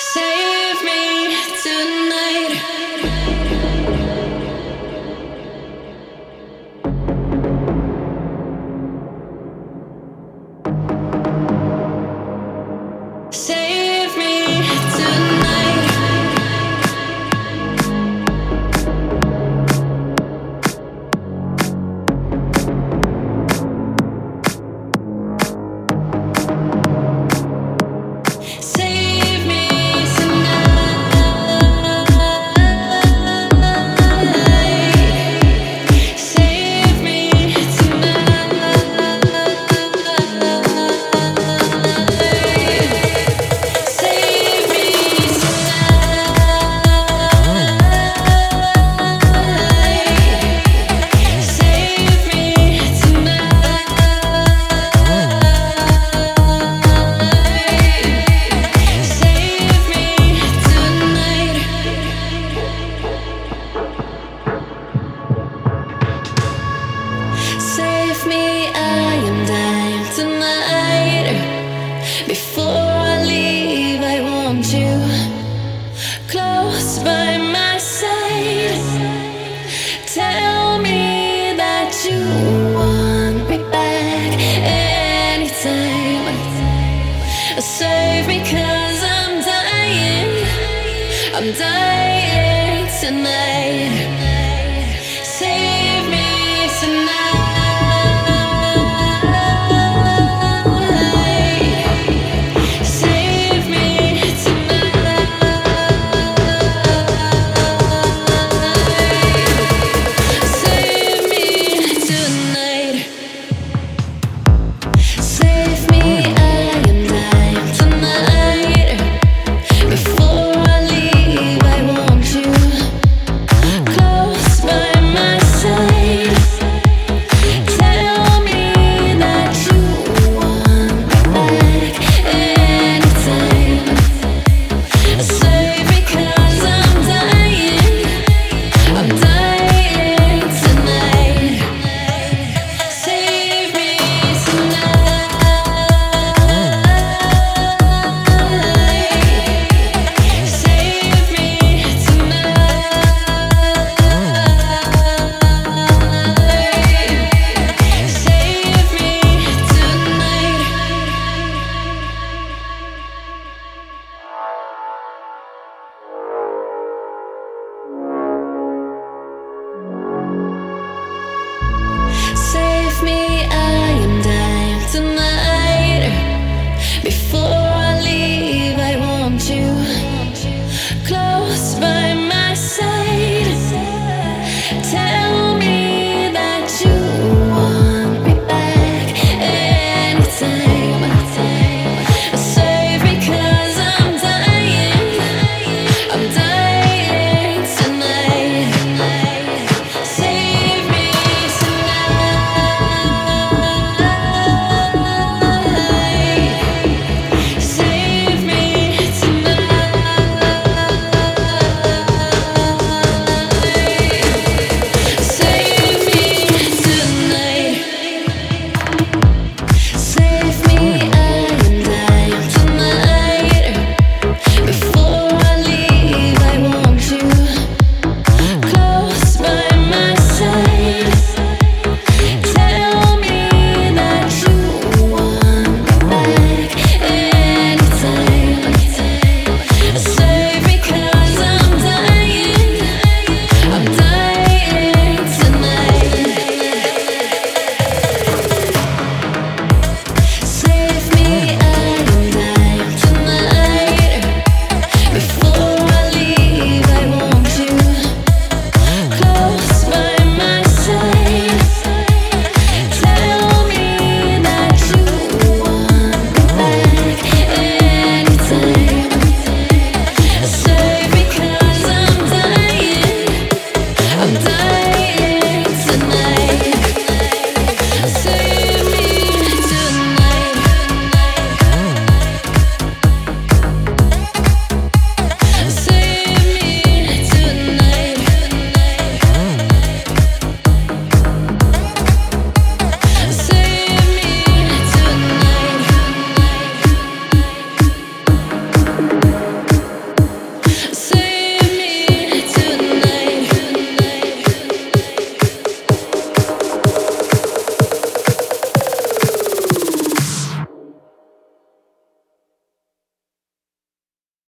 Save me tonight. By my side. Tell me that you want me back anytime. Save me, cause I'm dying. I'm dying tonight.